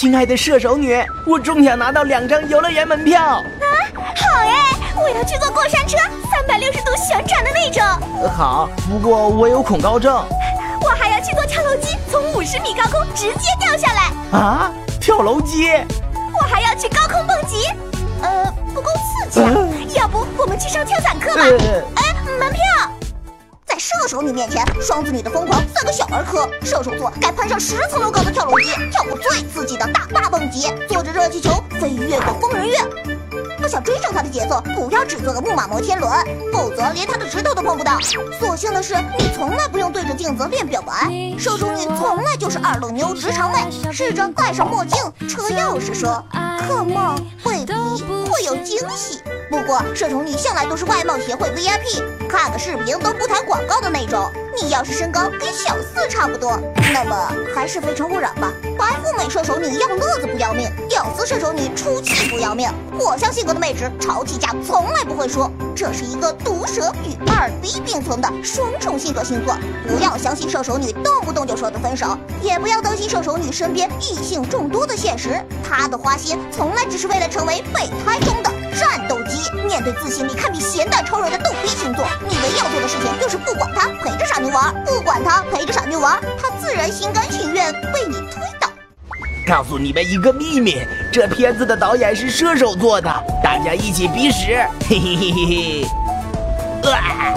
亲爱的射手女，我终想拿到两张游乐园门票。啊，好哎，我要去坐过山车，三百六十度旋转的那种。好，不过我有恐高症。我还要去坐跳楼机，从五十米高空直接掉下来。啊，跳楼机！我还要去高空蹦极，呃，不够刺激啊。要不我们去上跳伞课吧？哎，门票。在射手女面前，双子女的疯狂算个小儿科。射手座该攀上十层楼高的跳楼机，跳过最刺激的大坝蹦极，坐着热气球飞越过疯人院。要想追上他的节奏，不要只做个木马摩天轮，否则连他的指头都碰不到。所幸的是，你从来不用对着镜子练表白。射手女从来就是二愣妞直肠妹。试着戴上墨镜，车钥匙说：“Come on 会有惊喜。”不过，社畜女向来都是外貌协会 VIP，看个视频都不谈广告的那种。你要是身高跟小四差不多，那么还是非诚勿扰吧。白富美射手？女要乐子不要命，屌丝射手？女出气不要命。火象性格的妹纸吵起架从来不会输，这是一个毒舌与二逼并存的双重性格星座。不要相信射手？女动不动就说的分手，也不要担心射手？女身边异性众多的现实。她的花心从来只是为了成为备胎中的。战斗机面对自信力堪比咸蛋超人的逗逼星座，你唯一要做的，玩，不管他，陪着傻妞玩，他自然心甘情愿被你推倒。告诉你们一个秘密，这片子的导演是射手座的，大家一起鼻屎，嘿嘿嘿嘿嘿。啊